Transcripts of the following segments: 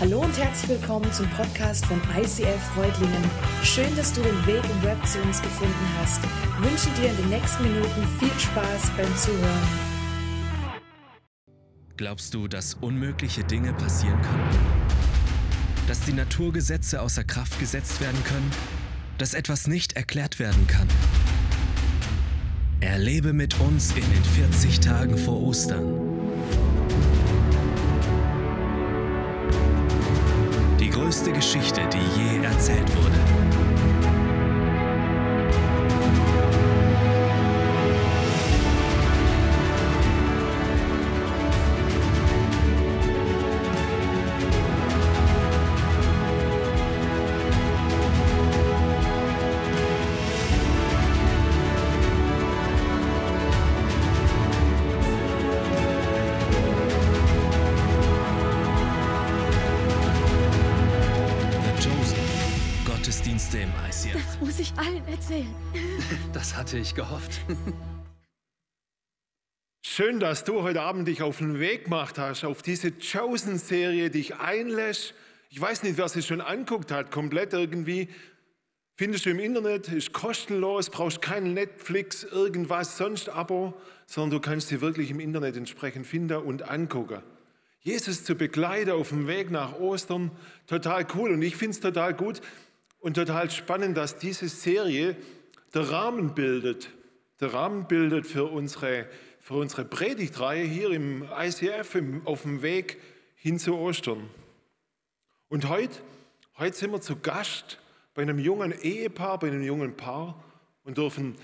Hallo und herzlich willkommen zum Podcast von ICF Freudlingen. Schön, dass du den Weg im Web zu uns gefunden hast. Ich wünsche dir in den nächsten Minuten viel Spaß beim Zuhören. Glaubst du, dass unmögliche Dinge passieren können? Dass die Naturgesetze außer Kraft gesetzt werden können? Dass etwas nicht erklärt werden kann? Erlebe mit uns in den 40 Tagen vor Ostern größte Geschichte, die je erzählt wurde. hatte ich gehofft. Schön, dass du heute Abend dich auf den Weg gemacht hast, auf diese Chosen-Serie dich einlässt. Ich weiß nicht, wer sie schon anguckt hat, komplett irgendwie. Findest du im Internet, ist kostenlos, brauchst kein Netflix, irgendwas, sonst Abo, sondern du kannst sie wirklich im Internet entsprechend finden und angucken. Jesus zu begleiten auf dem Weg nach Ostern, total cool. Und ich finde es total gut und total spannend, dass diese Serie der Rahmen bildet, der Rahmen bildet für unsere, für unsere Predigtreihe hier im ICF im, auf dem Weg hin zu Ostern. Und heute, heute sind wir zu Gast bei einem jungen Ehepaar, bei einem jungen Paar und dürfen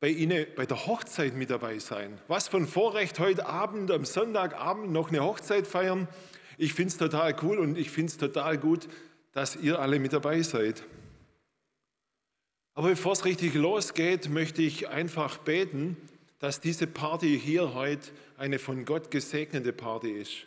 bei Ihnen bei der Hochzeit mit dabei sein. Was von Vorrecht heute Abend, am Sonntagabend noch eine Hochzeit feiern. Ich finde es total cool und ich finde es total gut, dass ihr alle mit dabei seid. Aber bevor es richtig losgeht, möchte ich einfach beten, dass diese Party hier heute eine von Gott gesegnete Party ist.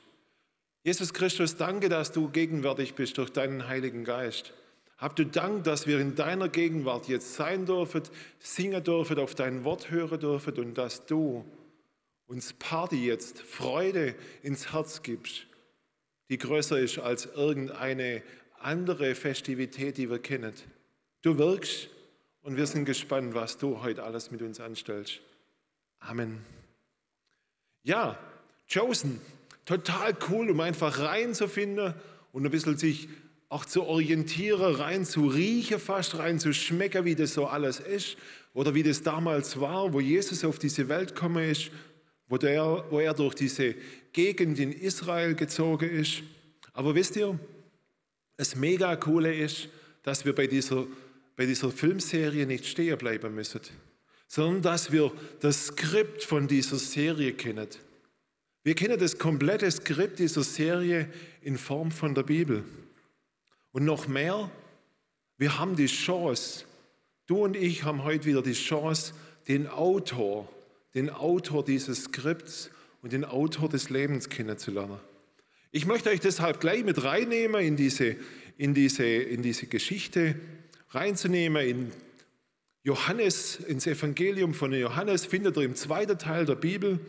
Jesus Christus, danke, dass du gegenwärtig bist durch deinen Heiligen Geist. Hab du Dank, dass wir in deiner Gegenwart jetzt sein dürfen, singen dürfen, auf dein Wort hören dürfen und dass du uns Party jetzt, Freude ins Herz gibst, die größer ist als irgendeine andere Festivität, die wir kennen. Du wirkst und wir sind gespannt, was du heute alles mit uns anstellst. Amen. Ja, Chosen, total cool, um einfach reinzufinden und ein bisschen sich auch zu orientieren, rein zu riechen, fast rein zu schmecken, wie das so alles ist oder wie das damals war, wo Jesus auf diese Welt gekommen ist, wo, der, wo er durch diese Gegend in Israel gezogen ist. Aber wisst ihr, das mega coole ist, dass wir bei dieser bei dieser Filmserie nicht stehen bleiben müssen, sondern dass wir das Skript von dieser Serie kennen. Wir kennen das komplette Skript dieser Serie in Form von der Bibel. Und noch mehr, wir haben die Chance, du und ich haben heute wieder die Chance, den Autor, den Autor dieses Skripts und den Autor des Lebens kennenzulernen. Ich möchte euch deshalb gleich mit reinnehmen in diese, in diese, in diese Geschichte reinzunehmen in Johannes, ins Evangelium von Johannes, findet ihr im zweiten Teil der Bibel.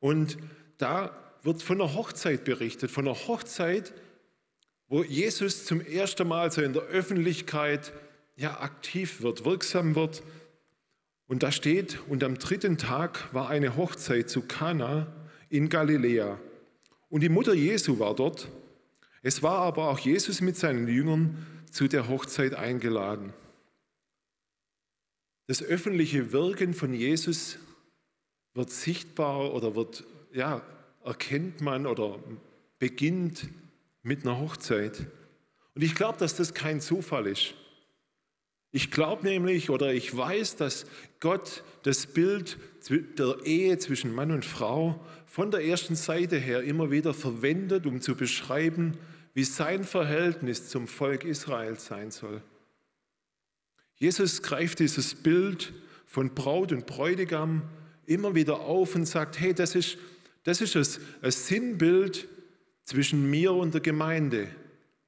Und da wird von einer Hochzeit berichtet, von einer Hochzeit, wo Jesus zum ersten Mal so in der Öffentlichkeit ja, aktiv wird, wirksam wird. Und da steht, und am dritten Tag war eine Hochzeit zu Kana in Galiläa. Und die Mutter Jesu war dort. Es war aber auch Jesus mit seinen Jüngern zu der Hochzeit eingeladen. Das öffentliche Wirken von Jesus wird sichtbar oder wird, ja, erkennt man oder beginnt mit einer Hochzeit. Und ich glaube, dass das kein Zufall ist. Ich glaube nämlich oder ich weiß, dass Gott das Bild der Ehe zwischen Mann und Frau von der ersten Seite her immer wieder verwendet, um zu beschreiben, wie sein Verhältnis zum Volk Israel sein soll. Jesus greift dieses Bild von Braut und Bräutigam immer wieder auf und sagt, hey, das ist, das ist ein, Sinnbild zwischen mir und der Gemeinde.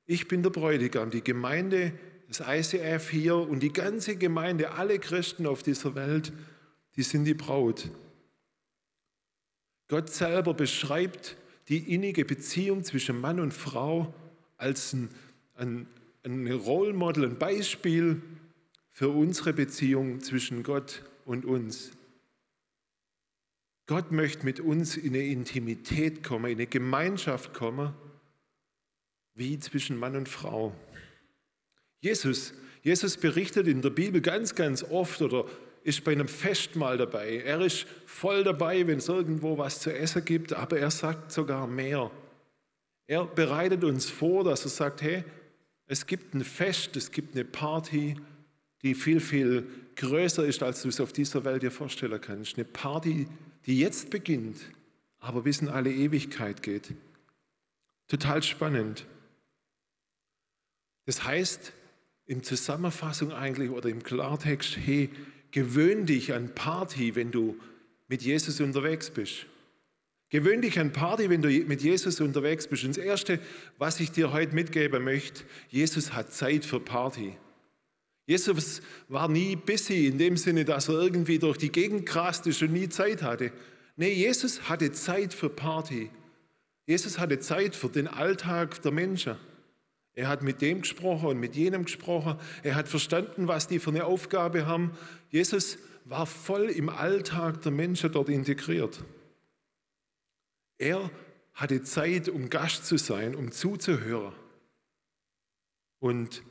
Ich bin der Bräutigam, die Gemeinde, das ICF hier und die ganze Gemeinde, alle Christen auf dieser Welt, die sind die Braut. Gott selber beschreibt die innige Beziehung zwischen Mann und Frau als ein, ein, ein Role Model, ein Beispiel für unsere Beziehung zwischen Gott und uns. Gott möchte mit uns in eine Intimität kommen, in eine Gemeinschaft kommen, wie zwischen Mann und Frau. Jesus, Jesus berichtet in der Bibel ganz, ganz oft oder ist bei einem Festmahl dabei. Er ist voll dabei, wenn es irgendwo was zu essen gibt, aber er sagt sogar mehr. Er bereitet uns vor, dass er sagt, hey, es gibt ein Fest, es gibt eine Party, die viel, viel größer ist, als du es auf dieser Welt dir vorstellen kannst. Eine Party, die jetzt beginnt, aber bis in alle Ewigkeit geht. Total spannend. Das heißt, in Zusammenfassung eigentlich oder im Klartext, hey, gewöhn dich an Party, wenn du mit Jesus unterwegs bist. Gewöhn dich an Party, wenn du mit Jesus unterwegs bist. Und das Erste, was ich dir heute mitgeben möchte, Jesus hat Zeit für Party. Jesus war nie busy in dem Sinne, dass er irgendwie durch die Gegend krast ist und nie Zeit hatte. Nee, Jesus hatte Zeit für Party. Jesus hatte Zeit für den Alltag der Menschen. Er hat mit dem gesprochen und mit jenem gesprochen. Er hat verstanden, was die für eine Aufgabe haben. Jesus war voll im Alltag der Menschen dort integriert. Er hatte Zeit, um Gast zu sein, um zuzuhören. Und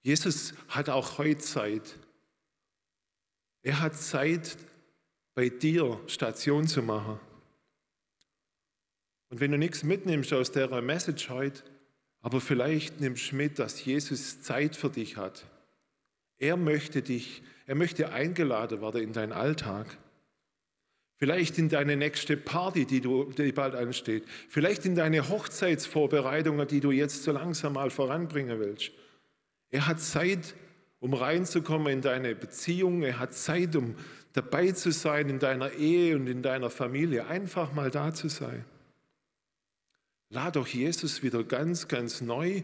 Jesus hat auch heute Zeit. Er hat Zeit, bei dir Station zu machen. Und wenn du nichts mitnimmst aus der Message heute, aber vielleicht nimmst du mit, dass Jesus Zeit für dich hat. Er möchte dich, er möchte eingeladen werden in deinen Alltag. Vielleicht in deine nächste Party, die, du, die bald ansteht. Vielleicht in deine Hochzeitsvorbereitungen, die du jetzt so langsam mal voranbringen willst. Er hat Zeit, um reinzukommen in deine Beziehung. Er hat Zeit, um dabei zu sein in deiner Ehe und in deiner Familie. Einfach mal da zu sein. Lad doch Jesus wieder ganz, ganz neu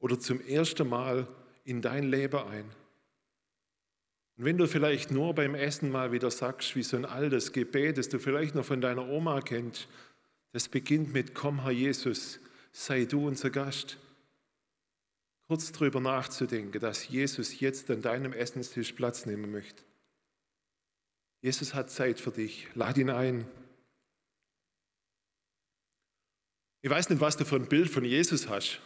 oder zum ersten Mal in dein Leben ein. Und wenn du vielleicht nur beim Essen mal wieder sagst, wie so ein altes Gebet, das du vielleicht noch von deiner Oma kennst, das beginnt mit Komm, Herr Jesus, sei du unser Gast. Kurz darüber nachzudenken, dass Jesus jetzt an deinem Essenstisch Platz nehmen möchte. Jesus hat Zeit für dich. Lad ihn ein. Ich weiß nicht, was du für ein Bild von Jesus hast.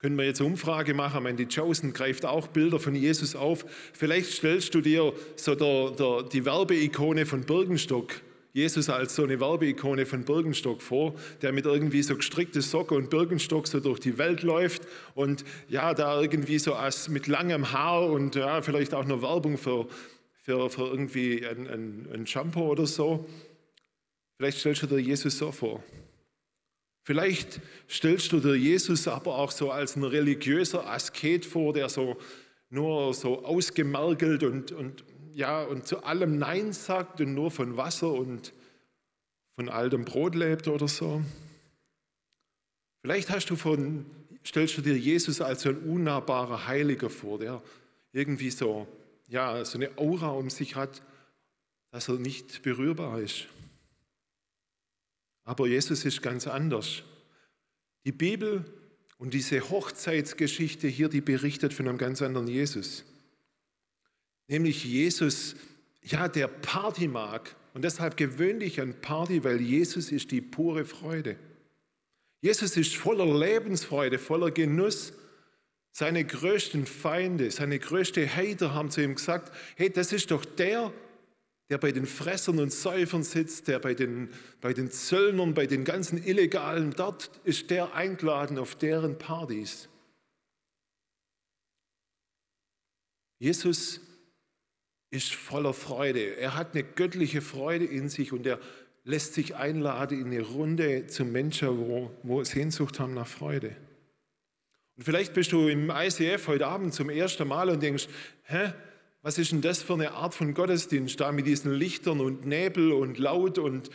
Können wir jetzt eine Umfrage machen? Mandy Chosen greift auch Bilder von Jesus auf. Vielleicht stellst du dir so der, der, die Werbeikone von Birkenstock, Jesus als so eine Werbeikone von Birkenstock vor, der mit irgendwie so gestrickte Socke und Birkenstock so durch die Welt läuft und ja, da irgendwie so als mit langem Haar und ja, vielleicht auch noch Werbung für, für, für irgendwie ein, ein, ein Shampoo oder so. Vielleicht stellst du dir Jesus so vor. Vielleicht stellst du dir Jesus aber auch so als ein religiöser Asket vor, der so nur so ausgemergelt und, und, ja, und zu allem Nein sagt und nur von Wasser und von altem Brot lebt oder so. Vielleicht hast du von, stellst du dir Jesus als so ein unnahbarer Heiliger vor, der irgendwie so, ja, so eine Aura um sich hat, dass er nicht berührbar ist. Aber Jesus ist ganz anders. Die Bibel und diese Hochzeitsgeschichte hier, die berichtet von einem ganz anderen Jesus. Nämlich Jesus, ja, der Party mag. Und deshalb gewöhn dich an Party, weil Jesus ist die pure Freude. Jesus ist voller Lebensfreude, voller Genuss. Seine größten Feinde, seine größte Hater haben zu ihm gesagt, hey, das ist doch der, der bei den Fressern und Säufern sitzt, der bei den, bei den Zöllnern, bei den ganzen Illegalen, dort ist der eingeladen auf deren Partys. Jesus ist voller Freude. Er hat eine göttliche Freude in sich und er lässt sich einladen in eine Runde zu Menschen, wo, wo Sehnsucht haben nach Freude. Und vielleicht bist du im ICF heute Abend zum ersten Mal und denkst, hä, was ist denn das für eine Art von Gottesdienst da mit diesen Lichtern und Nebel und Laut und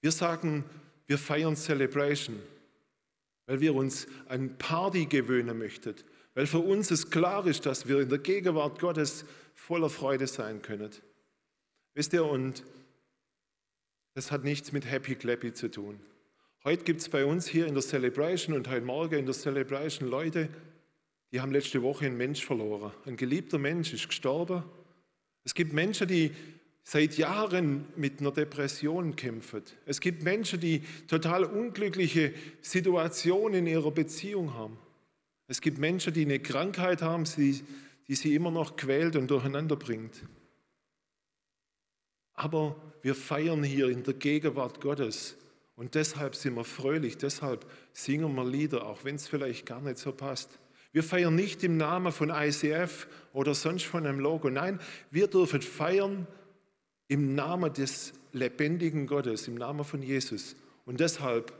wir sagen, wir feiern Celebration, weil wir uns an Party gewöhnen möchten, weil für uns es klar ist, dass wir in der Gegenwart Gottes voller Freude sein können. Wisst ihr, und das hat nichts mit Happy Clappy zu tun. Heute gibt es bei uns hier in der Celebration und heute Morgen in der Celebration Leute, die haben letzte Woche einen Mensch verloren. Ein geliebter Mensch ist gestorben. Es gibt Menschen, die seit Jahren mit einer Depression kämpfen. Es gibt Menschen, die total unglückliche Situationen in ihrer Beziehung haben. Es gibt Menschen, die eine Krankheit haben, die, die sie immer noch quält und durcheinander bringt. Aber wir feiern hier in der Gegenwart Gottes und deshalb sind wir fröhlich, deshalb singen wir Lieder, auch wenn es vielleicht gar nicht so passt. Wir feiern nicht im Namen von ICF oder sonst von einem Logo. Nein, wir dürfen feiern im Namen des lebendigen Gottes, im Namen von Jesus. Und deshalb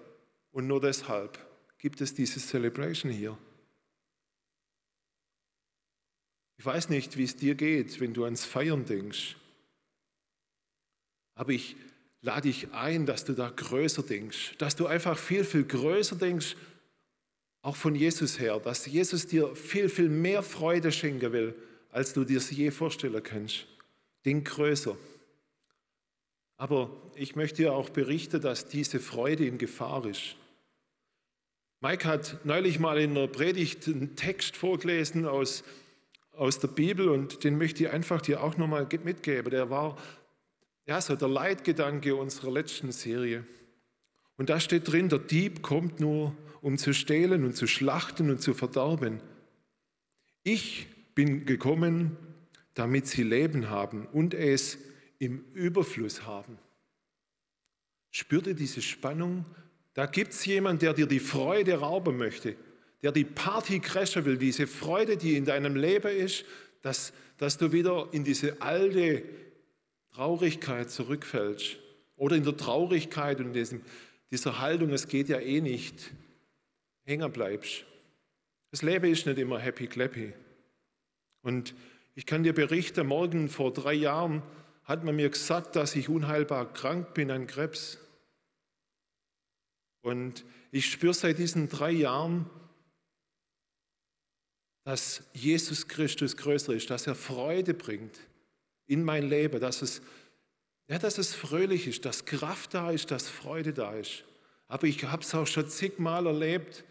und nur deshalb gibt es diese Celebration hier. Ich weiß nicht, wie es dir geht, wenn du ans Feiern denkst. Aber ich lade dich ein, dass du da größer denkst, dass du einfach viel, viel größer denkst auch von Jesus her, dass Jesus dir viel, viel mehr Freude schenken will, als du dir es je vorstellen kannst. Denk größer. Aber ich möchte dir auch berichten, dass diese Freude in Gefahr ist. Mike hat neulich mal in einer Predigt einen Text vorgelesen aus, aus der Bibel und den möchte ich einfach dir auch nochmal mitgeben. Der war ja, so der Leitgedanke unserer letzten Serie. Und da steht drin, der Dieb kommt nur, um zu stehlen und zu schlachten und zu verderben. Ich bin gekommen, damit sie Leben haben und es im Überfluss haben. Spürt ihr diese Spannung? Da gibt es jemanden, der dir die Freude rauben möchte, der die Party crashen will, diese Freude, die in deinem Leben ist, dass, dass du wieder in diese alte Traurigkeit zurückfällst oder in der Traurigkeit und diesem, dieser Haltung, es geht ja eh nicht, hängen bleibst. Das Leben ist nicht immer happy clappy. Und ich kann dir berichten, morgen vor drei Jahren hat man mir gesagt, dass ich unheilbar krank bin an Krebs. Und ich spüre seit diesen drei Jahren, dass Jesus Christus größer ist, dass er Freude bringt in mein Leben, dass es, ja, dass es fröhlich ist, dass Kraft da ist, dass Freude da ist. Aber ich habe es auch schon zigmal erlebt,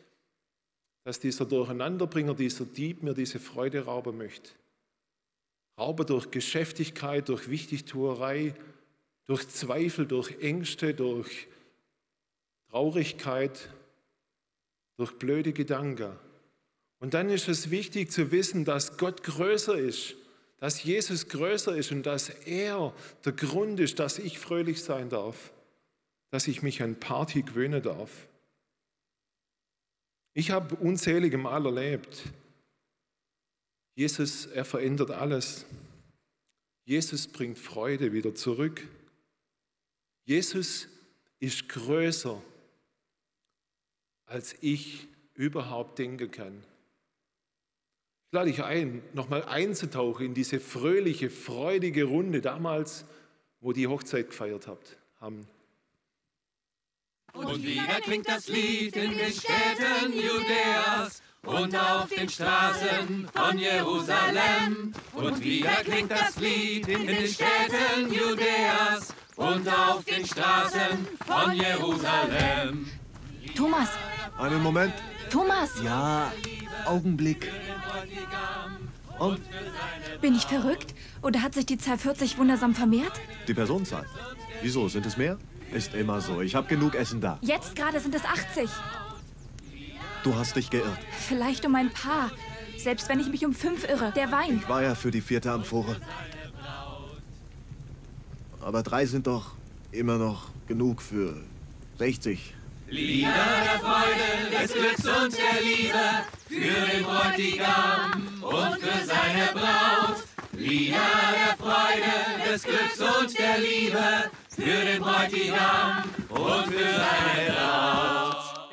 dass dieser Durcheinanderbringer, dieser Dieb mir diese Freude rauben möchte. Rauben durch Geschäftigkeit, durch Wichtigtuerei, durch Zweifel, durch Ängste, durch Traurigkeit, durch blöde Gedanken. Und dann ist es wichtig zu wissen, dass Gott größer ist, dass Jesus größer ist und dass er der Grund ist, dass ich fröhlich sein darf, dass ich mich an Party gewöhnen darf. Ich habe unzählige Mal erlebt, Jesus, er verändert alles. Jesus bringt Freude wieder zurück. Jesus ist größer, als ich überhaupt denken kann. Ich lade dich ein, nochmal einzutauchen in diese fröhliche, freudige Runde damals, wo die Hochzeit gefeiert habt, haben. Und wieder klingt das Lied in den Städten Judäas und auf den Straßen von Jerusalem. Und wieder klingt das Lied in den Städten Judäas und auf den Straßen von Jerusalem. Thomas! Einen Moment. Thomas! Ja, Augenblick. Und? Bin ich verrückt? Oder hat sich die Zahl 40 wundersam vermehrt? Die Personenzahl. Wieso? Sind es mehr? Ist immer so. Ich habe genug Essen da. Jetzt gerade sind es 80. Du hast dich geirrt. Vielleicht um ein paar. Selbst wenn ich mich um fünf irre. Der Wein. Ich war ja für die vierte Amphore. Aber drei sind doch immer noch genug für 60. Lieder der Freude, des Glücks und der Liebe für den Bräutigam und für seine Braut. Lieder der Freude, des Glücks und der Liebe für den Bräutigam und für seine Braut.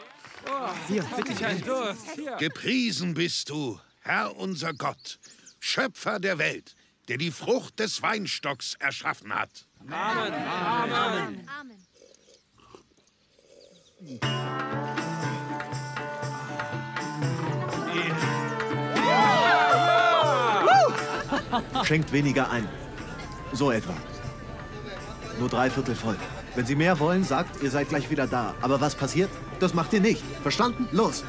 Hier, bitte ich einen Durst. Gepriesen bist du, Herr unser Gott, Schöpfer der Welt, der die Frucht des Weinstocks erschaffen hat. Amen. Amen. Amen. Schenkt weniger ein. So etwa. Nur drei Viertel voll. Wenn Sie mehr wollen, sagt, ihr seid gleich wieder da. Aber was passiert? Das macht ihr nicht. Verstanden? Los!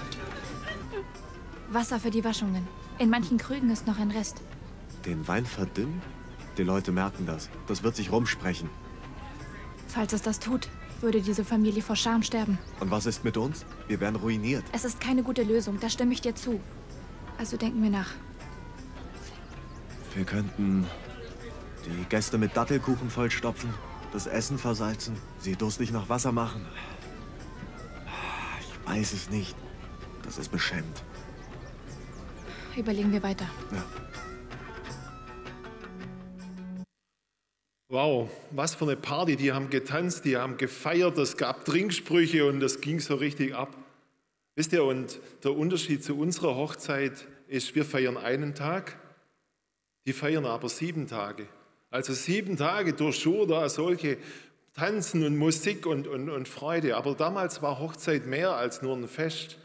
Wasser für die Waschungen. In manchen Krügen ist noch ein Rest. Den Wein verdünnen? Die Leute merken das. Das wird sich rumsprechen. Falls es das tut, würde diese Familie vor Scham sterben. Und was ist mit uns? Wir werden ruiniert. Es ist keine gute Lösung, da stimme ich dir zu. Also denken wir nach. Wir könnten die Gäste mit Dattelkuchen vollstopfen, das Essen versalzen, sie durstig nach Wasser machen. Ich weiß es nicht. Das ist beschämend. Überlegen wir weiter. Ja. Wow, was für eine Party. Die haben getanzt, die haben gefeiert, es gab Trinksprüche und das ging so richtig ab. Wisst ihr, und der Unterschied zu unserer Hochzeit ist, wir feiern einen Tag, die feiern aber sieben Tage. Also sieben Tage durch da solche Tanzen und Musik und, und, und Freude. Aber damals war Hochzeit mehr als nur ein Fest.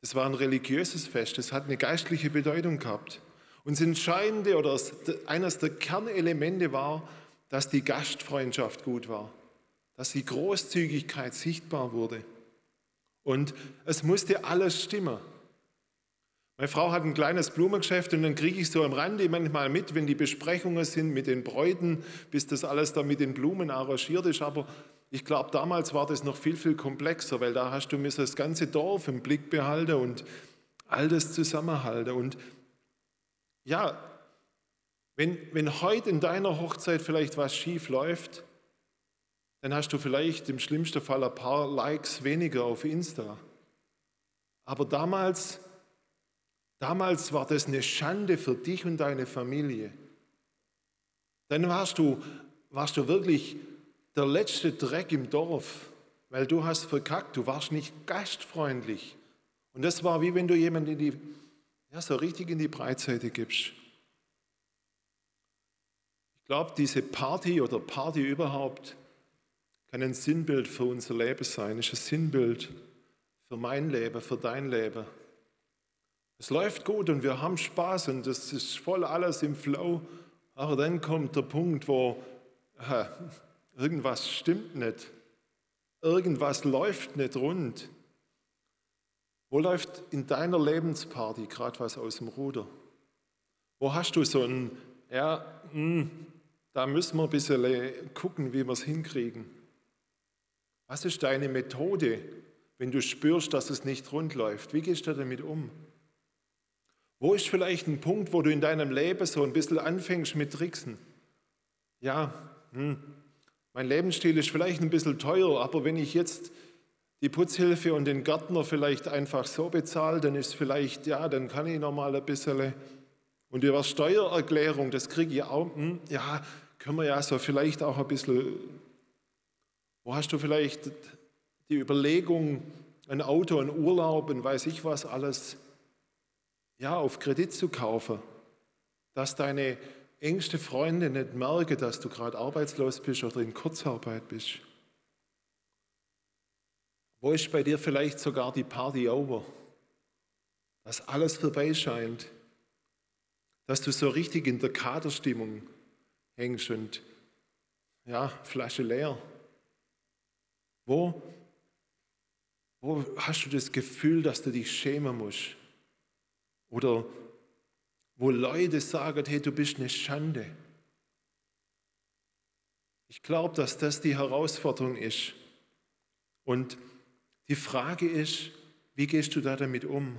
Es war ein religiöses Fest, es hat eine geistliche Bedeutung gehabt. Und das Entscheidende oder eines der Kernelemente war, dass die Gastfreundschaft gut war, dass die Großzügigkeit sichtbar wurde. Und es musste alles stimmen. Meine Frau hat ein kleines Blumengeschäft und dann kriege ich so am Rande manchmal mit, wenn die Besprechungen sind mit den Bräuten, bis das alles da mit den Blumen arrangiert ist. Aber ich glaube, damals war das noch viel, viel komplexer, weil da hast du mir das ganze Dorf im Blick behalten und all das zusammenhalten. Und ja, wenn, wenn heute in deiner Hochzeit vielleicht was schief läuft, dann hast du vielleicht im schlimmsten Fall ein paar Likes weniger auf Insta. Aber damals, damals war das eine Schande für dich und deine Familie. Dann warst du, warst du wirklich der letzte Dreck im Dorf, weil du hast verkackt, du warst nicht gastfreundlich. Und das war wie wenn du jemanden in die ja, so richtig in die Breitseite gibst. Ich glaube, diese Party oder Party überhaupt kann ein Sinnbild für unser Leben sein, ist ein Sinnbild für mein Leben, für dein Leben. Es läuft gut und wir haben Spaß und es ist voll alles im Flow, aber dann kommt der Punkt, wo äh, irgendwas stimmt nicht, irgendwas läuft nicht rund. Wo läuft in deiner Lebensparty gerade was aus dem Ruder? Wo hast du so ein, ja, mh, hm, da müssen wir ein bisschen gucken, wie wir es hinkriegen. Was ist deine Methode, wenn du spürst, dass es nicht rund läuft? Wie gehst du damit um? Wo ist vielleicht ein Punkt, wo du in deinem Leben so ein bisschen anfängst mit Tricksen? Ja, hm, mein Lebensstil ist vielleicht ein bisschen teuer, aber wenn ich jetzt die Putzhilfe und den Gärtner vielleicht einfach so bezahlt, dann ist vielleicht, ja, dann kann ich noch mal ein bisschen. Und über Steuererklärung, das kriege ich auch, hm, ja, können wir ja so vielleicht auch ein bisschen. Wo hast du vielleicht die Überlegung, ein Auto, ein Urlaub, und weiß ich was alles, ja, auf Kredit zu kaufen, dass deine engste Freunde nicht merken, dass du gerade arbeitslos bist oder in Kurzarbeit bist? Wo ist bei dir vielleicht sogar die Party over? Dass alles vorbei scheint. Dass du so richtig in der Kaderstimmung hängst und ja, Flasche leer. Wo, wo hast du das Gefühl, dass du dich schämen musst? Oder wo Leute sagen, hey, du bist eine Schande. Ich glaube, dass das die Herausforderung ist. Und die Frage ist, wie gehst du da damit um?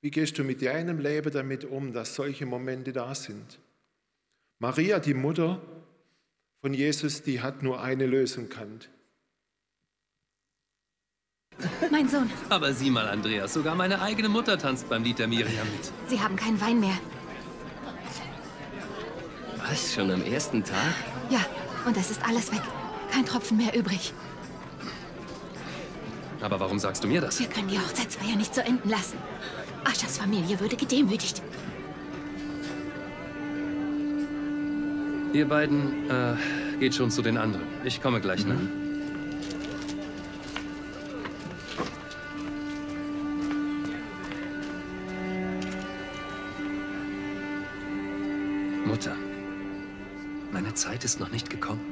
Wie gehst du mit deinem Leben damit um, dass solche Momente da sind? Maria, die Mutter von Jesus, die hat nur eine Lösung kannt. Mein Sohn. Aber sieh mal, Andreas, sogar meine eigene Mutter tanzt beim Lied der Miriam mit. Sie haben keinen Wein mehr. Was, schon am ersten Tag? Ja, und es ist alles weg. Kein Tropfen mehr übrig. Aber warum sagst du mir das? Wir können die Hochzeitsfeier nicht so enden lassen. Aschas Familie würde gedemütigt. Ihr beiden, äh, geht schon zu den anderen. Ich komme gleich, ne? mhm. ne? Zeit ist noch nicht gekommen.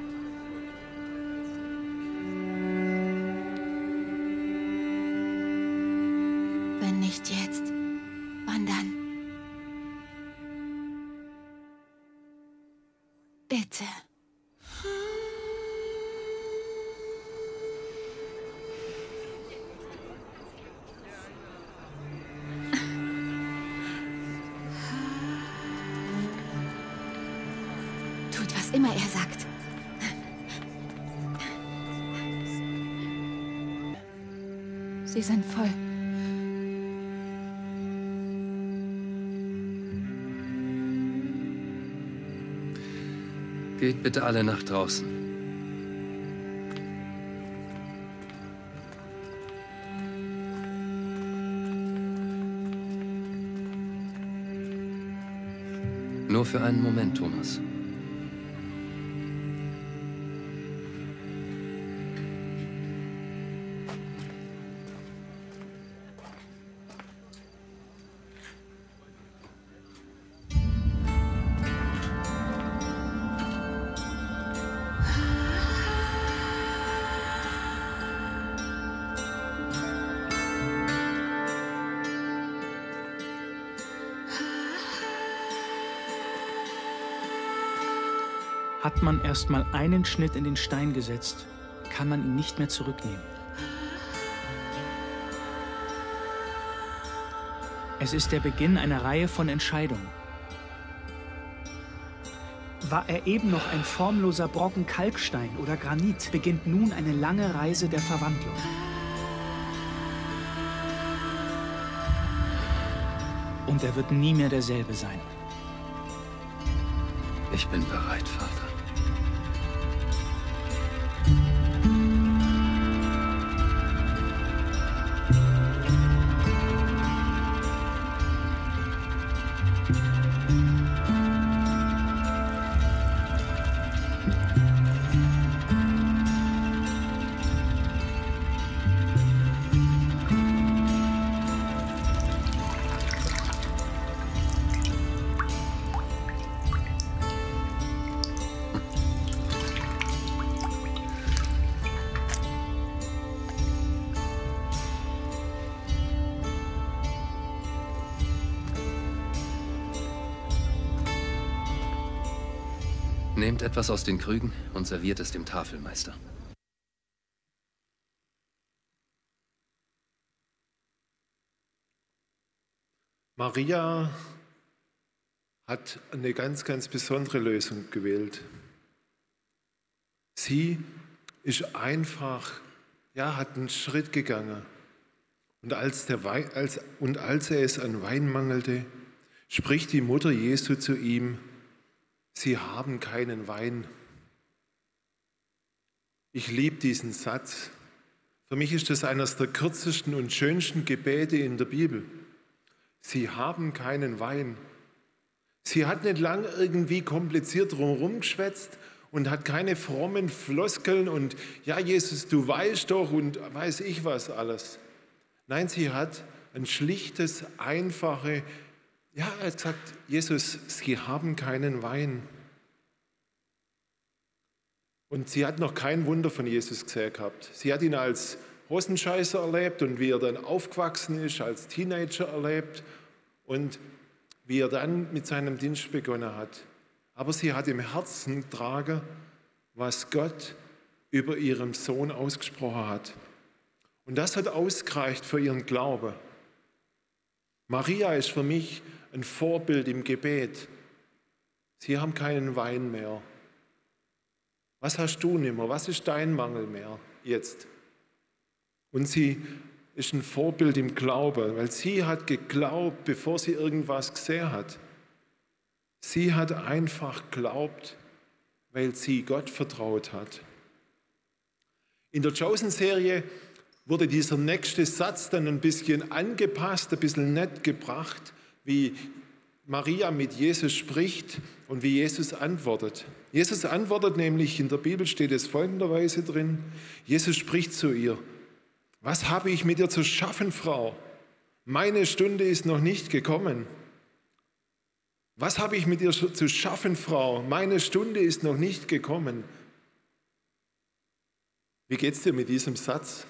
Wenn nicht jetzt, wann dann? Bitte. Sie sind voll. Geht bitte alle nach draußen. Nur für einen Moment, Thomas. Hat man erst mal einen Schnitt in den Stein gesetzt, kann man ihn nicht mehr zurücknehmen. Es ist der Beginn einer Reihe von Entscheidungen. War er eben noch ein formloser Brocken Kalkstein oder Granit, beginnt nun eine lange Reise der Verwandlung. Und er wird nie mehr derselbe sein. Ich bin bereit, Vater. Etwas aus den Krügen und serviert es dem Tafelmeister. Maria hat eine ganz, ganz besondere Lösung gewählt. Sie ist einfach, ja, hat einen Schritt gegangen. Und als, der Wein, als, und als er es an Wein mangelte, spricht die Mutter Jesu zu ihm, Sie haben keinen Wein. Ich liebe diesen Satz. Für mich ist das eines der kürzesten und schönsten Gebete in der Bibel. Sie haben keinen Wein. Sie hat nicht lang irgendwie kompliziert drumherum geschwätzt und hat keine frommen Floskeln und ja, Jesus, du weißt doch und weiß ich was alles. Nein, sie hat ein schlichtes, einfache, ja, er hat gesagt, Jesus, sie haben keinen Wein. Und sie hat noch kein Wunder von Jesus gesehen gehabt. Sie hat ihn als Hosenscheißer erlebt und wie er dann aufgewachsen ist, als Teenager erlebt und wie er dann mit seinem Dienst begonnen hat. Aber sie hat im Herzen tragen, was Gott über ihrem Sohn ausgesprochen hat. Und das hat ausgereicht für ihren Glauben. Maria ist für mich ein Vorbild im Gebet. Sie haben keinen Wein mehr. Was hast du nicht mehr? Was ist dein Mangel mehr jetzt? Und sie ist ein Vorbild im Glauben, weil sie hat geglaubt, bevor sie irgendwas gesehen hat. Sie hat einfach geglaubt, weil sie Gott vertraut hat. In der Chosen-Serie wurde dieser nächste Satz dann ein bisschen angepasst, ein bisschen nett gebracht, wie Maria mit Jesus spricht und wie Jesus antwortet. Jesus antwortet nämlich, in der Bibel steht es folgenderweise drin, Jesus spricht zu ihr, was habe ich mit dir zu schaffen, Frau? Meine Stunde ist noch nicht gekommen. Was habe ich mit dir zu schaffen, Frau? Meine Stunde ist noch nicht gekommen. Wie geht es dir mit diesem Satz?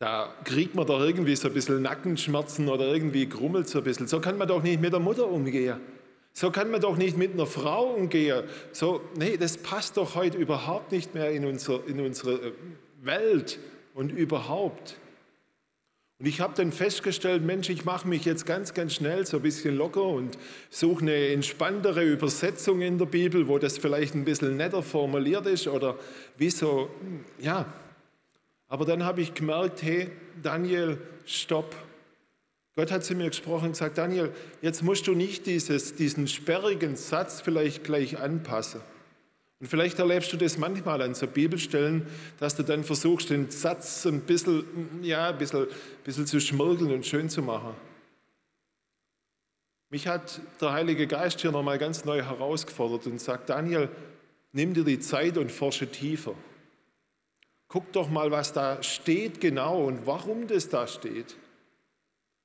Da kriegt man doch irgendwie so ein bisschen Nackenschmerzen oder irgendwie grummelt so ein bisschen. So kann man doch nicht mit der Mutter umgehen. So kann man doch nicht mit einer Frau umgehen. So, nee, das passt doch heute überhaupt nicht mehr in, unser, in unsere äh, Welt und überhaupt. Und ich habe dann festgestellt, Mensch, ich mache mich jetzt ganz, ganz schnell so ein bisschen locker und suche eine entspanntere Übersetzung in der Bibel, wo das vielleicht ein bisschen netter formuliert ist oder wie so, ja, aber dann habe ich gemerkt, hey, Daniel, stopp. Gott hat zu mir gesprochen und gesagt, Daniel, jetzt musst du nicht dieses, diesen sperrigen Satz vielleicht gleich anpassen. Und vielleicht erlebst du das manchmal an so Bibelstellen, dass du dann versuchst, den Satz ein bisschen, ja, ein bisschen, ein bisschen zu schmirgeln und schön zu machen. Mich hat der Heilige Geist hier nochmal ganz neu herausgefordert und sagt, Daniel, nimm dir die Zeit und forsche tiefer. Guck doch mal, was da steht genau und warum das da steht.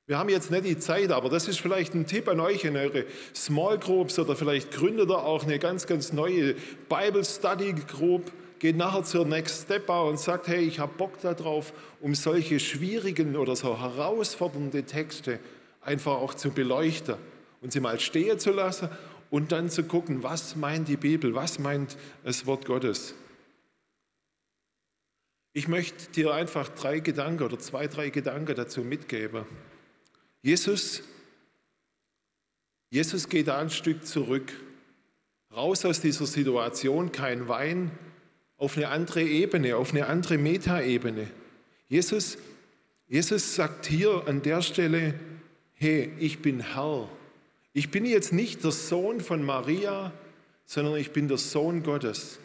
Wir haben jetzt nicht die Zeit, aber das ist vielleicht ein Tipp an euch in eure Small Groups oder vielleicht gründet ihr auch eine ganz, ganz neue Bible Study Group. Geht nachher zur Next Step und sagt, hey, ich habe Bock darauf, um solche schwierigen oder so herausfordernde Texte einfach auch zu beleuchten und sie mal stehen zu lassen und dann zu gucken, was meint die Bibel, was meint das Wort Gottes. Ich möchte dir einfach drei Gedanken oder zwei, drei Gedanken dazu mitgeben. Jesus, Jesus geht ein Stück zurück, raus aus dieser Situation, kein Wein, auf eine andere Ebene, auf eine andere Metaebene. Jesus, Jesus sagt hier an der Stelle, hey, ich bin Herr. Ich bin jetzt nicht der Sohn von Maria, sondern ich bin der Sohn Gottes.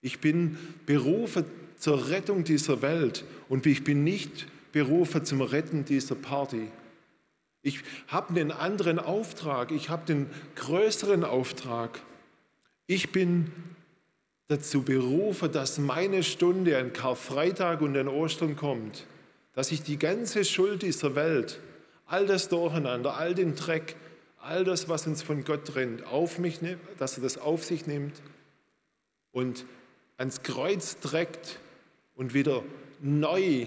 Ich bin berufen zur Rettung dieser Welt und ich bin nicht berufen zum Retten dieser Party. Ich habe einen anderen Auftrag, ich habe den größeren Auftrag. Ich bin dazu berufen, dass meine Stunde an Karfreitag und an Ostern kommt, dass ich die ganze Schuld dieser Welt, all das Durcheinander, all den Dreck, all das, was uns von Gott trennt, auf mich nimmt, dass er das auf sich nimmt und ans Kreuz trägt und wieder neu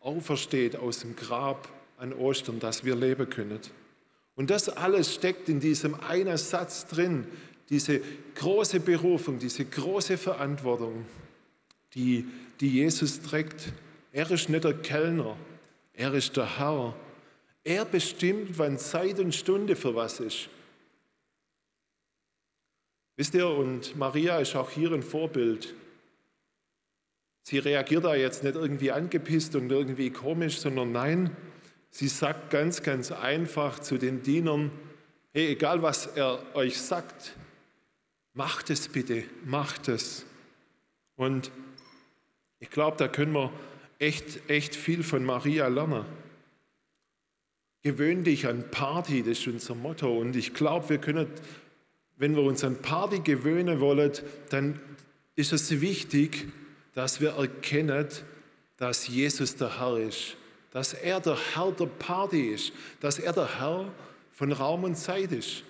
aufersteht aus dem Grab an Ostern, dass wir leben können. Und das alles steckt in diesem einen Satz drin, diese große Berufung, diese große Verantwortung, die, die Jesus trägt. Er ist nicht der Kellner, er ist der Herr. Er bestimmt, wann Zeit und Stunde für was ist. Wisst ihr, und Maria ist auch hier ein Vorbild. Sie reagiert da jetzt nicht irgendwie angepisst und irgendwie komisch, sondern nein, sie sagt ganz, ganz einfach zu den Dienern, hey, egal was er euch sagt, macht es bitte, macht es. Und ich glaube, da können wir echt, echt viel von Maria lernen. Gewöhn dich an Party, das ist unser Motto. Und ich glaube, wir können, wenn wir uns an Party gewöhnen wollen, dann ist es wichtig, dass wir erkennen, dass Jesus der Herr ist, dass er der Herr der Party ist, dass er der Herr von Raum und Zeit ist,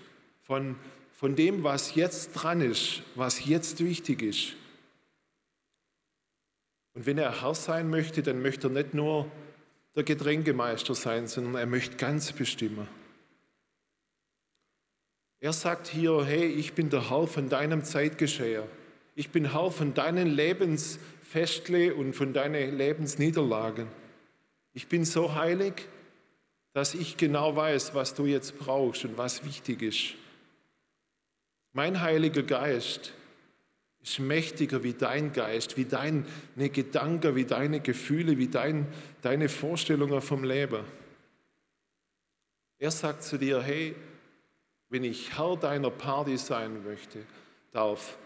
von, von dem, was jetzt dran ist, was jetzt wichtig ist. Und wenn er Herr sein möchte, dann möchte er nicht nur der Getränkemeister sein, sondern er möchte ganz bestimmen. Er sagt hier, hey, ich bin der Herr von deinem Zeitgeschehen. Ich bin Herr von deinen Lebens Festle und von deinen Lebensniederlagen. Ich bin so heilig, dass ich genau weiß, was du jetzt brauchst und was wichtig ist. Mein Heiliger Geist ist mächtiger wie dein Geist, wie deine Gedanken, wie deine Gefühle, wie dein, deine Vorstellungen vom Leben. Er sagt zu dir, hey, wenn ich Herr deiner Party sein möchte, darf,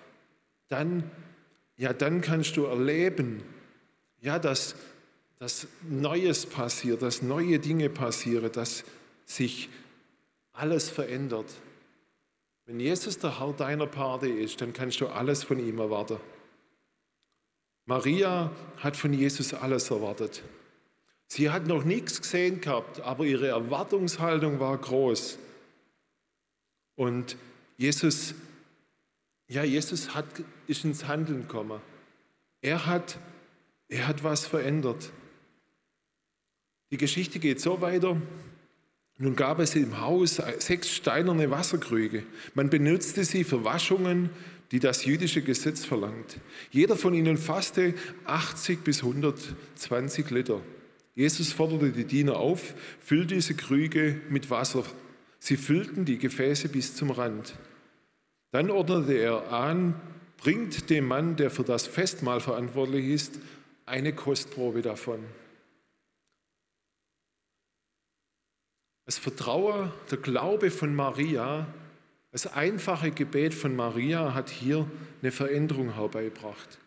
dann ja, dann kannst du erleben, ja, dass, dass Neues passiert, dass neue Dinge passieren, dass sich alles verändert. Wenn Jesus der Herr deiner Party ist, dann kannst du alles von ihm erwarten. Maria hat von Jesus alles erwartet. Sie hat noch nichts gesehen gehabt, aber ihre Erwartungshaltung war groß. Und Jesus ja, Jesus hat, ist ins Handeln gekommen. Er hat, er hat was verändert. Die Geschichte geht so weiter. Nun gab es im Haus sechs steinerne Wasserkrüge. Man benutzte sie für Waschungen, die das jüdische Gesetz verlangt. Jeder von ihnen fasste 80 bis 120 Liter. Jesus forderte die Diener auf, füllt diese Krüge mit Wasser. Sie füllten die Gefäße bis zum Rand. Dann ordnete er an, bringt dem Mann, der für das Festmahl verantwortlich ist, eine Kostprobe davon. Das Vertrauen, der Glaube von Maria, das einfache Gebet von Maria hat hier eine Veränderung herbeigebracht.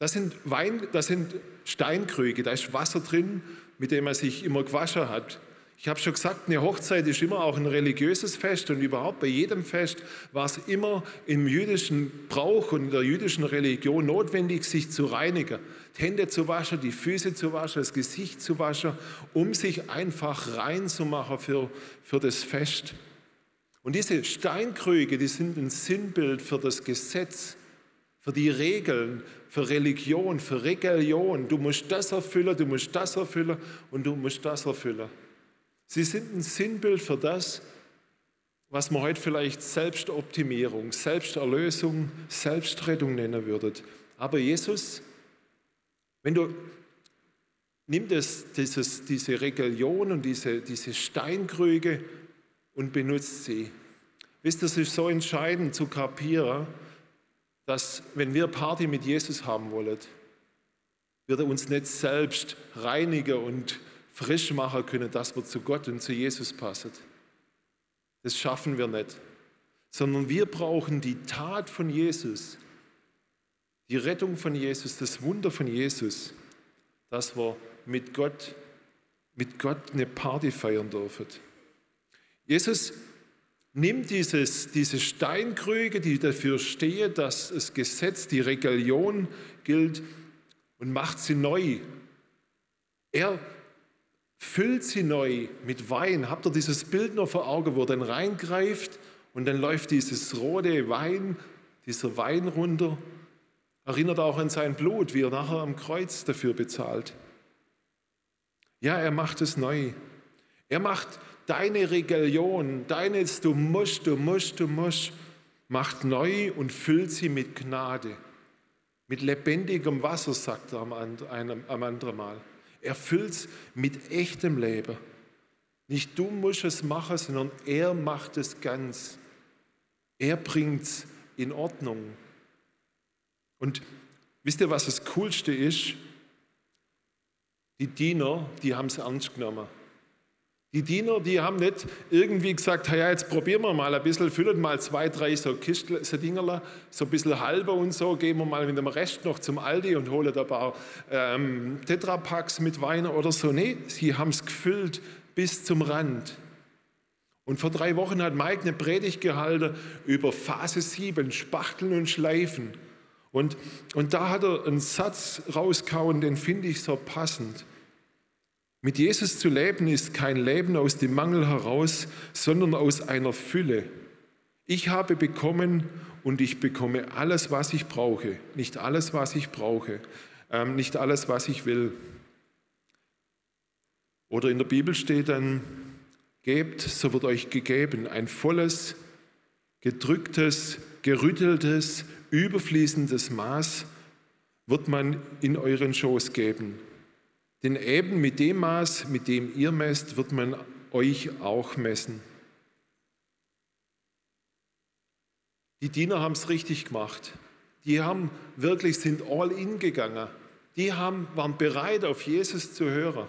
Das sind, Wein, das sind Steinkrüge, da ist Wasser drin, mit dem er sich immer gewaschen hat. Ich habe schon gesagt, eine Hochzeit ist immer auch ein religiöses Fest und überhaupt bei jedem Fest war es immer im jüdischen Brauch und in der jüdischen Religion notwendig, sich zu reinigen, die Hände zu waschen, die Füße zu waschen, das Gesicht zu waschen, um sich einfach rein zu machen für, für das Fest. Und diese Steinkrüge, die sind ein Sinnbild für das Gesetz, für die Regeln, für Religion, für Rebellion. Du musst das erfüllen, du musst das erfüllen und du musst das erfüllen. Sie sind ein Sinnbild für das, was man heute vielleicht Selbstoptimierung, Selbsterlösung, Selbstrettung nennen würde. Aber Jesus, wenn du nimm das, dieses, diese Rebellion und diese, diese Steinkrüge und benutzt sie. Wisst ihr, es ist so entscheidend zu kapieren, dass wenn wir Party mit Jesus haben wollen, wird er uns nicht selbst reinigen und frisch machen können, dass wir zu Gott und zu Jesus passen. Das schaffen wir nicht, sondern wir brauchen die Tat von Jesus, die Rettung von Jesus, das Wunder von Jesus, dass wir mit Gott, mit Gott eine Party feiern dürfen. Jesus nimmt dieses, diese Steinkrüge, die dafür stehen, dass das Gesetz, die Regalion gilt, und macht sie neu. Er füllt sie neu mit Wein. Habt ihr dieses Bild noch vor Augen, wo er dann reingreift und dann läuft dieses rote Wein, dieser Wein runter? Erinnert auch an sein Blut, wie er nachher am Kreuz dafür bezahlt. Ja, er macht es neu. Er macht deine Regalion, deines Du musst, du musst, du musst, macht neu und füllt sie mit Gnade. Mit lebendigem Wasser, sagt er am anderen Mal. Er füllt es mit echtem Leben. Nicht du musst es machen, sondern er macht es ganz. Er bringt es in Ordnung. Und wisst ihr, was das Coolste ist? Die Diener, die haben es ernst genommen. Die Diener, die haben nicht irgendwie gesagt, ja, jetzt probieren wir mal ein bisschen, füllen mal zwei, drei so Kistel, so Dingerla, so ein bisschen halber und so, gehen wir mal mit dem Rest noch zum Aldi und holen ein paar ähm, Tetrapacks mit Wein oder so. Nee, sie haben es gefüllt bis zum Rand. Und vor drei Wochen hat Mike eine Predigt gehalten über Phase 7, Spachteln und Schleifen. Und, und da hat er einen Satz rauskauen, den finde ich so passend. Mit Jesus zu leben ist kein Leben aus dem Mangel heraus, sondern aus einer Fülle. Ich habe bekommen und ich bekomme alles, was ich brauche. Nicht alles, was ich brauche, ähm, nicht alles, was ich will. Oder in der Bibel steht dann, gebt, so wird euch gegeben, ein volles, gedrücktes, gerütteltes, überfließendes Maß wird man in euren Schoß geben. Denn eben mit dem Maß, mit dem ihr messt, wird man euch auch messen. Die Diener haben es richtig gemacht. Die haben wirklich sind all in gegangen. Die haben, waren bereit, auf Jesus zu hören.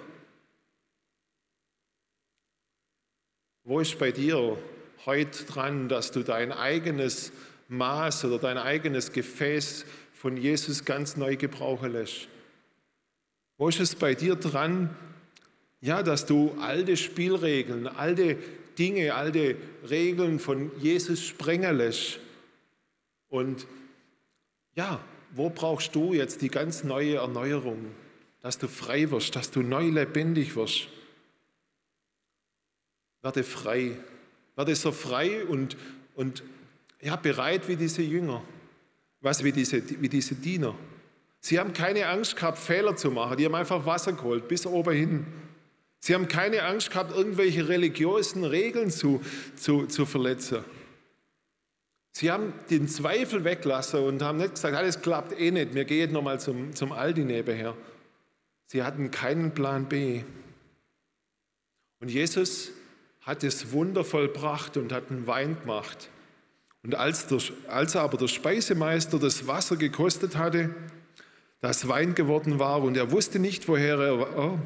Wo ist bei dir heute dran, dass du dein eigenes Maß oder dein eigenes Gefäß von Jesus ganz neu gebrauchen lässt? Wo ist es bei dir dran, ja, dass du alte Spielregeln, alte Dinge, alte Regeln von Jesus sprengen lässt? Und ja, wo brauchst du jetzt die ganz neue Erneuerung, dass du frei wirst, dass du neu lebendig wirst? Werde frei. Werde so frei und, und ja, bereit wie diese Jünger, was wie diese, wie diese Diener. Sie haben keine Angst gehabt, Fehler zu machen. Die haben einfach Wasser geholt, bis oben hin. Sie haben keine Angst gehabt, irgendwelche religiösen Regeln zu, zu, zu verletzen. Sie haben den Zweifel weglassen und haben nicht gesagt, alles klappt eh nicht, wir gehen nochmal zum, zum Aldi nebenher. Sie hatten keinen Plan B. Und Jesus hat es Wunder vollbracht und hat einen Wein gemacht. Und als, der, als aber der Speisemeister das Wasser gekostet hatte, das Wein geworden war und er wusste nicht, woher er war,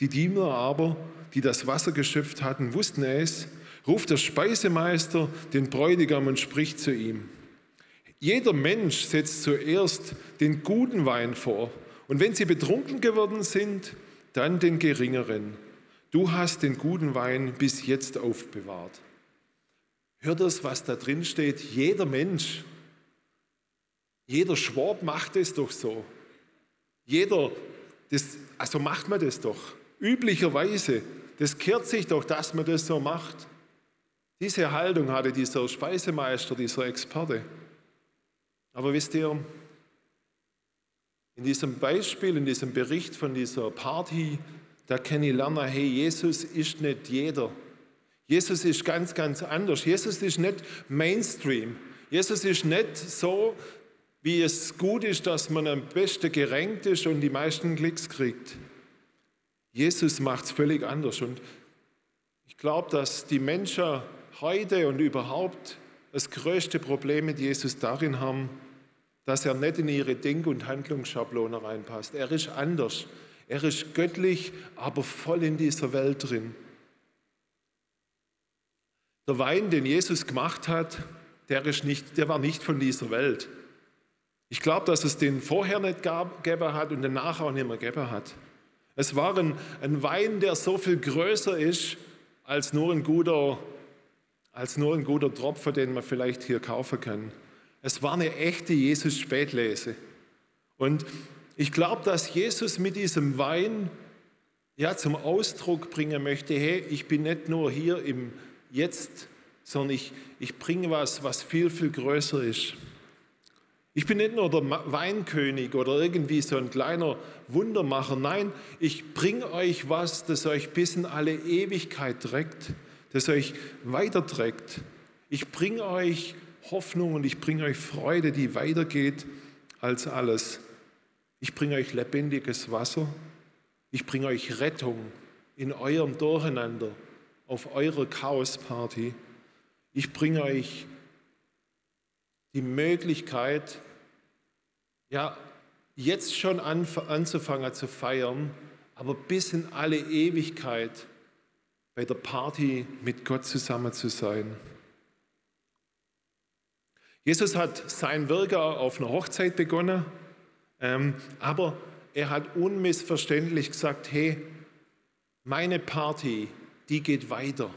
die Diener aber, die das Wasser geschöpft hatten, wussten es, ruft der Speisemeister den Bräutigam und spricht zu ihm. Jeder Mensch setzt zuerst den guten Wein vor und wenn sie betrunken geworden sind, dann den geringeren. Du hast den guten Wein bis jetzt aufbewahrt. Hört das, was da drin steht? Jeder Mensch, jeder Schwab macht es doch so. Jeder, das, also macht man das doch. Üblicherweise, das kehrt sich doch, dass man das so macht. Diese Haltung hatte dieser Speisemeister, dieser Experte. Aber wisst ihr, in diesem Beispiel, in diesem Bericht von dieser Party, da kann ich lernen, hey, Jesus ist nicht jeder. Jesus ist ganz, ganz anders. Jesus ist nicht Mainstream. Jesus ist nicht so, wie es gut ist, dass man am besten gerenkt ist und die meisten Klicks kriegt. Jesus macht es völlig anders. Und ich glaube, dass die Menschen heute und überhaupt das größte Problem mit Jesus darin haben, dass er nicht in ihre Denk- und Handlungsschablone reinpasst. Er ist anders. Er ist göttlich, aber voll in dieser Welt drin. Der Wein, den Jesus gemacht hat, der, ist nicht, der war nicht von dieser Welt. Ich glaube, dass es den vorher nicht gegeben hat und den nachher auch nicht mehr gegeben hat. Es war ein, ein, Wein, der so viel größer ist als nur ein guter, als nur ein guter Tropfer, den man vielleicht hier kaufen kann. Es war eine echte Jesus-Spätlese. Und ich glaube, dass Jesus mit diesem Wein ja, zum Ausdruck bringen möchte, hey, ich bin nicht nur hier im Jetzt, sondern ich, ich bringe was, was viel, viel größer ist. Ich bin nicht nur der Weinkönig oder irgendwie so ein kleiner Wundermacher. Nein, ich bringe euch was, das euch bis in alle Ewigkeit trägt, das euch weiterträgt. Ich bringe euch Hoffnung und ich bringe euch Freude, die weitergeht als alles. Ich bringe euch lebendiges Wasser. Ich bringe euch Rettung in eurem Durcheinander, auf eurer Chaosparty. Ich bringe euch die Möglichkeit, ja, jetzt schon anzufangen zu feiern, aber bis in alle Ewigkeit bei der Party mit Gott zusammen zu sein. Jesus hat sein Wirken auf einer Hochzeit begonnen, ähm, aber er hat unmissverständlich gesagt, hey, meine Party, die geht weiter.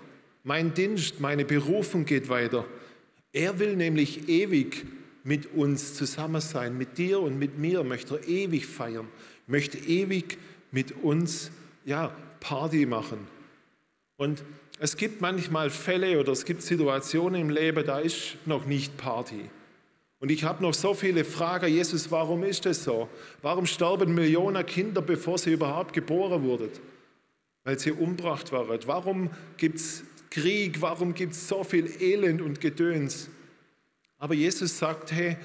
Mein Dienst, meine Berufung geht weiter. Er will nämlich ewig mit uns zusammen sein, mit dir und mit mir möchte er ewig feiern, möchte ewig mit uns ja, Party machen. Und es gibt manchmal Fälle oder es gibt Situationen im Leben, da ist noch nicht Party. Und ich habe noch so viele Fragen, Jesus, warum ist das so? Warum sterben Millionen Kinder, bevor sie überhaupt geboren wurden? Weil sie umgebracht waren. Warum gibt es Krieg, warum gibt es so viel Elend und Gedöns? Aber Jesus sagt, hey,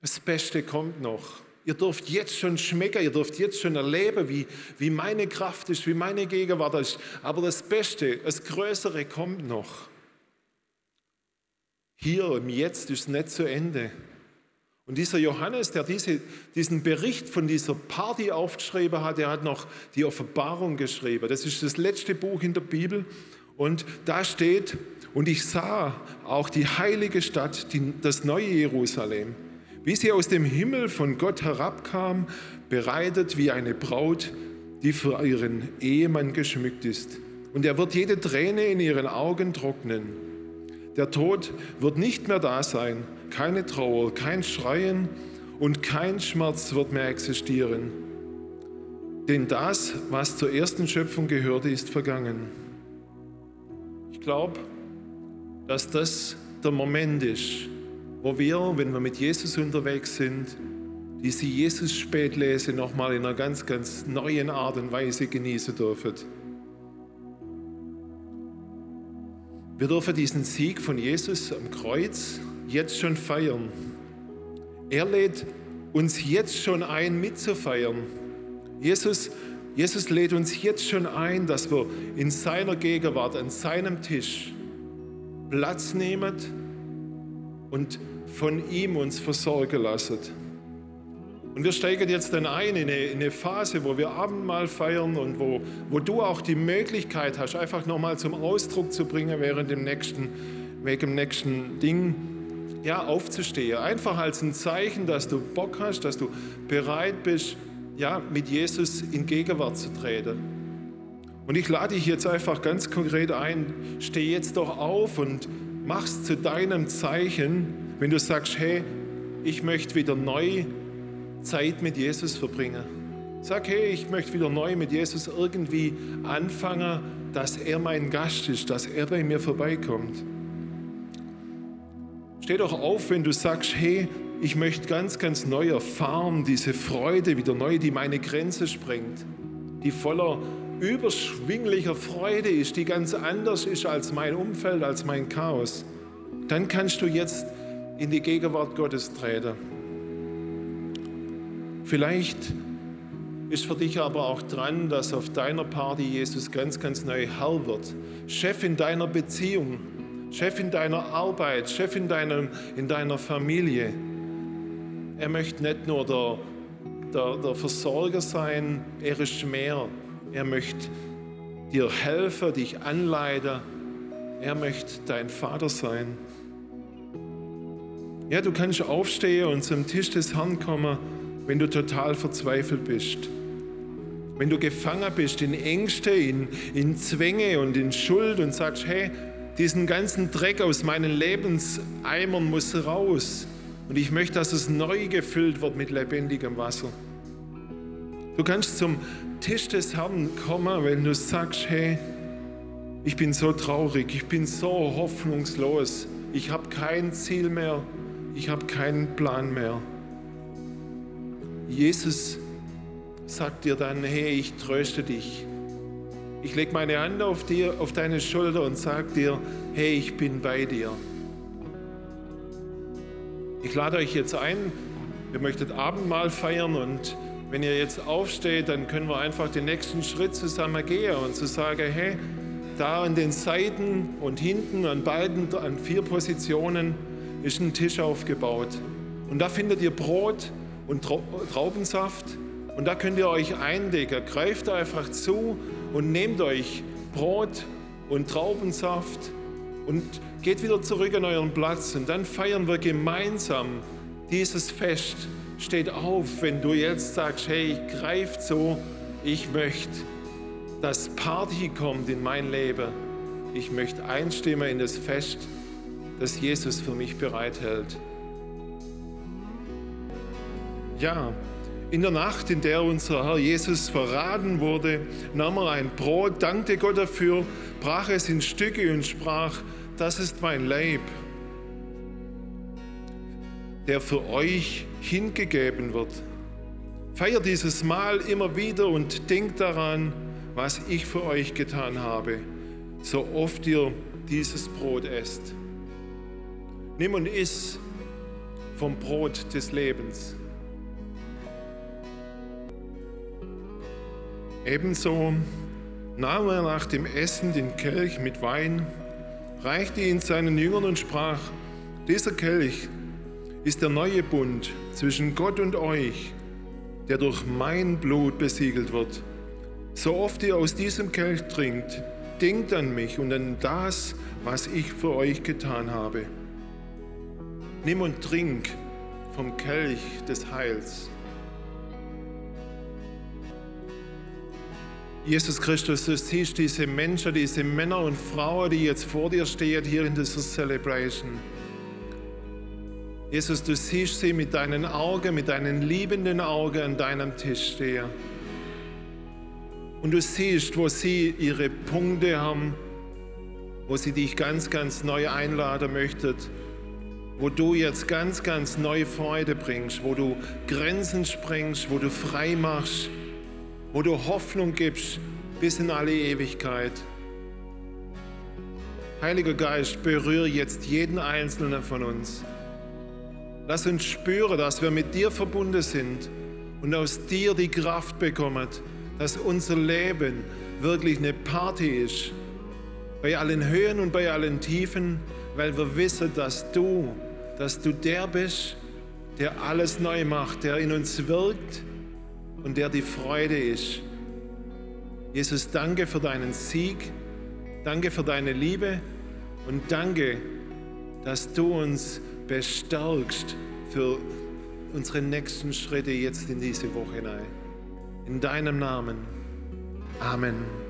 das Beste kommt noch. Ihr dürft jetzt schon schmecken, ihr dürft jetzt schon erleben, wie, wie meine Kraft ist, wie meine Gegenwart ist. Aber das Beste, das Größere kommt noch. Hier im Jetzt ist es nicht zu Ende. Und dieser Johannes, der diese, diesen Bericht von dieser Party aufgeschrieben hat, der hat noch die Offenbarung geschrieben. Das ist das letzte Buch in der Bibel. Und da steht, und ich sah auch die heilige Stadt, die, das neue Jerusalem, wie sie aus dem Himmel von Gott herabkam, bereitet wie eine Braut, die für ihren Ehemann geschmückt ist. Und er wird jede Träne in ihren Augen trocknen. Der Tod wird nicht mehr da sein keine Trauer, kein Schreien und kein Schmerz wird mehr existieren. Denn das, was zur ersten Schöpfung gehörte, ist vergangen. Ich glaube, dass das der Moment ist, wo wir, wenn wir mit Jesus unterwegs sind, diese Jesus-Spätlese nochmal in einer ganz, ganz neuen Art und Weise genießen dürfen. Wir dürfen diesen Sieg von Jesus am Kreuz jetzt schon feiern. Er lädt uns jetzt schon ein, mitzufeiern. Jesus, Jesus lädt uns jetzt schon ein, dass wir in seiner Gegenwart, an seinem Tisch Platz nehmen und von ihm uns versorgen lassen. Und wir steigen jetzt dann ein in eine, in eine, Phase, wo wir Abendmahl feiern und wo, wo du auch die Möglichkeit hast, einfach nochmal zum Ausdruck zu bringen während dem nächsten, wegen dem nächsten Ding, ja, aufzustehen. Einfach als ein Zeichen, dass du Bock hast, dass du bereit bist, ja, mit Jesus in Gegenwart zu treten. Und ich lade dich jetzt einfach ganz konkret ein, steh jetzt doch auf und mach's zu deinem Zeichen, wenn du sagst, hey, ich möchte wieder neu Zeit mit Jesus verbringen. Sag, hey, ich möchte wieder neu mit Jesus irgendwie anfangen, dass er mein Gast ist, dass er bei mir vorbeikommt. Steh doch auf, wenn du sagst, hey, ich möchte ganz, ganz neu erfahren, diese Freude wieder neu, die meine Grenze sprengt, die voller überschwinglicher Freude ist, die ganz anders ist als mein Umfeld, als mein Chaos. Dann kannst du jetzt in die Gegenwart Gottes treten. Vielleicht ist für dich aber auch dran, dass auf deiner Party Jesus ganz, ganz neu Herr wird. Chef in deiner Beziehung, Chef in deiner Arbeit, Chef in, deinem, in deiner Familie. Er möchte nicht nur der, der, der Versorger sein, er ist mehr. Er möchte dir helfen, dich anleiten. Er möchte dein Vater sein. Ja, du kannst aufstehen und zum Tisch des Herrn kommen wenn du total verzweifelt bist, wenn du gefangen bist in Ängste, in, in Zwänge und in Schuld und sagst, hey, diesen ganzen Dreck aus meinen Lebenseimern muss raus und ich möchte, dass es neu gefüllt wird mit lebendigem Wasser. Du kannst zum Tisch des Herrn kommen, wenn du sagst, hey, ich bin so traurig, ich bin so hoffnungslos, ich habe kein Ziel mehr, ich habe keinen Plan mehr. Jesus sagt dir dann, hey, ich tröste dich. Ich lege meine Hand auf, dir, auf deine Schulter und sage dir, hey, ich bin bei dir. Ich lade euch jetzt ein, ihr möchtet Abendmahl feiern und wenn ihr jetzt aufsteht, dann können wir einfach den nächsten Schritt zusammen gehen und zu sagen, hey, da an den Seiten und hinten an beiden, an vier Positionen ist ein Tisch aufgebaut. Und da findet ihr Brot, und Traubensaft. Und da könnt ihr euch eindecken. Greift einfach zu und nehmt euch Brot und Traubensaft und geht wieder zurück an euren Platz. Und dann feiern wir gemeinsam dieses Fest. Steht auf, wenn du jetzt sagst, hey, greife zu, ich möchte, dass Party kommt in mein Leben. Ich möchte einstimmen in das Fest, das Jesus für mich bereithält. Ja, in der Nacht, in der unser Herr Jesus verraten wurde, nahm er ein Brot, dankte Gott dafür, brach es in Stücke und sprach, das ist mein Leib, der für euch hingegeben wird. Feiert dieses Mahl immer wieder und denkt daran, was ich für euch getan habe, so oft ihr dieses Brot esst. Nimm und iss vom Brot des Lebens. Ebenso nahm er nach dem Essen den Kelch mit Wein, reichte ihn seinen Jüngern und sprach, dieser Kelch ist der neue Bund zwischen Gott und euch, der durch mein Blut besiegelt wird. So oft ihr aus diesem Kelch trinkt, denkt an mich und an das, was ich für euch getan habe. Nimm und trink vom Kelch des Heils. Jesus Christus, du siehst diese Menschen, diese Männer und Frauen, die jetzt vor dir stehen, hier in dieser Celebration. Jesus, du siehst sie mit deinen Augen, mit deinen liebenden Augen an deinem Tisch stehen. Und du siehst, wo sie ihre Punkte haben, wo sie dich ganz, ganz neu einladen möchten, wo du jetzt ganz, ganz neue Freude bringst, wo du Grenzen sprengst, wo du frei machst, wo du Hoffnung gibst bis in alle Ewigkeit. Heiliger Geist, berühre jetzt jeden einzelnen von uns. Lass uns spüren, dass wir mit dir verbunden sind und aus dir die Kraft bekommen, dass unser Leben wirklich eine Party ist. Bei allen Höhen und bei allen Tiefen, weil wir wissen, dass du, dass du der bist, der alles neu macht, der in uns wirkt und der die Freude ist. Jesus, danke für deinen Sieg, danke für deine Liebe und danke, dass du uns bestärkst für unsere nächsten Schritte jetzt in diese Woche hinein. In deinem Namen. Amen.